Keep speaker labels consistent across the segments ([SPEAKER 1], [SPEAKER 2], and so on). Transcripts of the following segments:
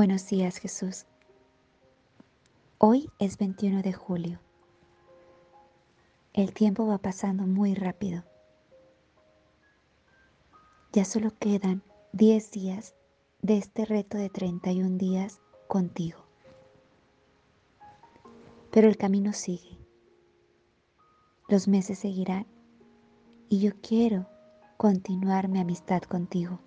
[SPEAKER 1] Buenos días Jesús. Hoy es 21 de julio. El tiempo va pasando muy rápido. Ya solo quedan 10 días de este reto de 31 días contigo. Pero el camino sigue. Los meses seguirán y yo quiero continuar mi amistad contigo.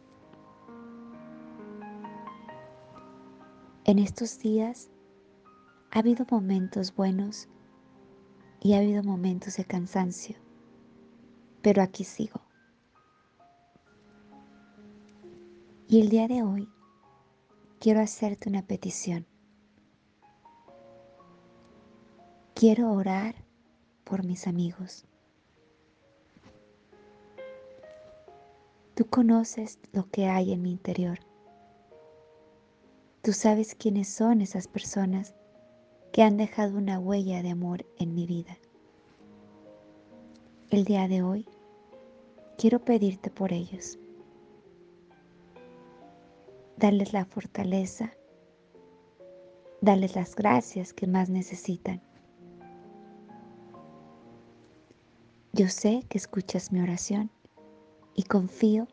[SPEAKER 1] En estos días ha habido momentos buenos y ha habido momentos de cansancio, pero aquí sigo. Y el día de hoy quiero hacerte una petición. Quiero orar por mis amigos. Tú conoces lo que hay en mi interior. Tú sabes quiénes son esas personas que han dejado una huella de amor en mi vida. El día de hoy quiero pedirte por ellos. Darles la fortaleza, darles las gracias que más necesitan. Yo sé que escuchas mi oración y confío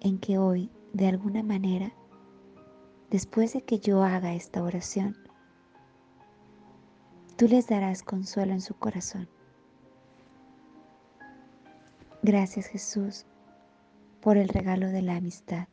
[SPEAKER 1] en que hoy, de alguna manera, después de que yo haga esta oración, tú les darás consuelo en su corazón. Gracias Jesús por el regalo de la amistad.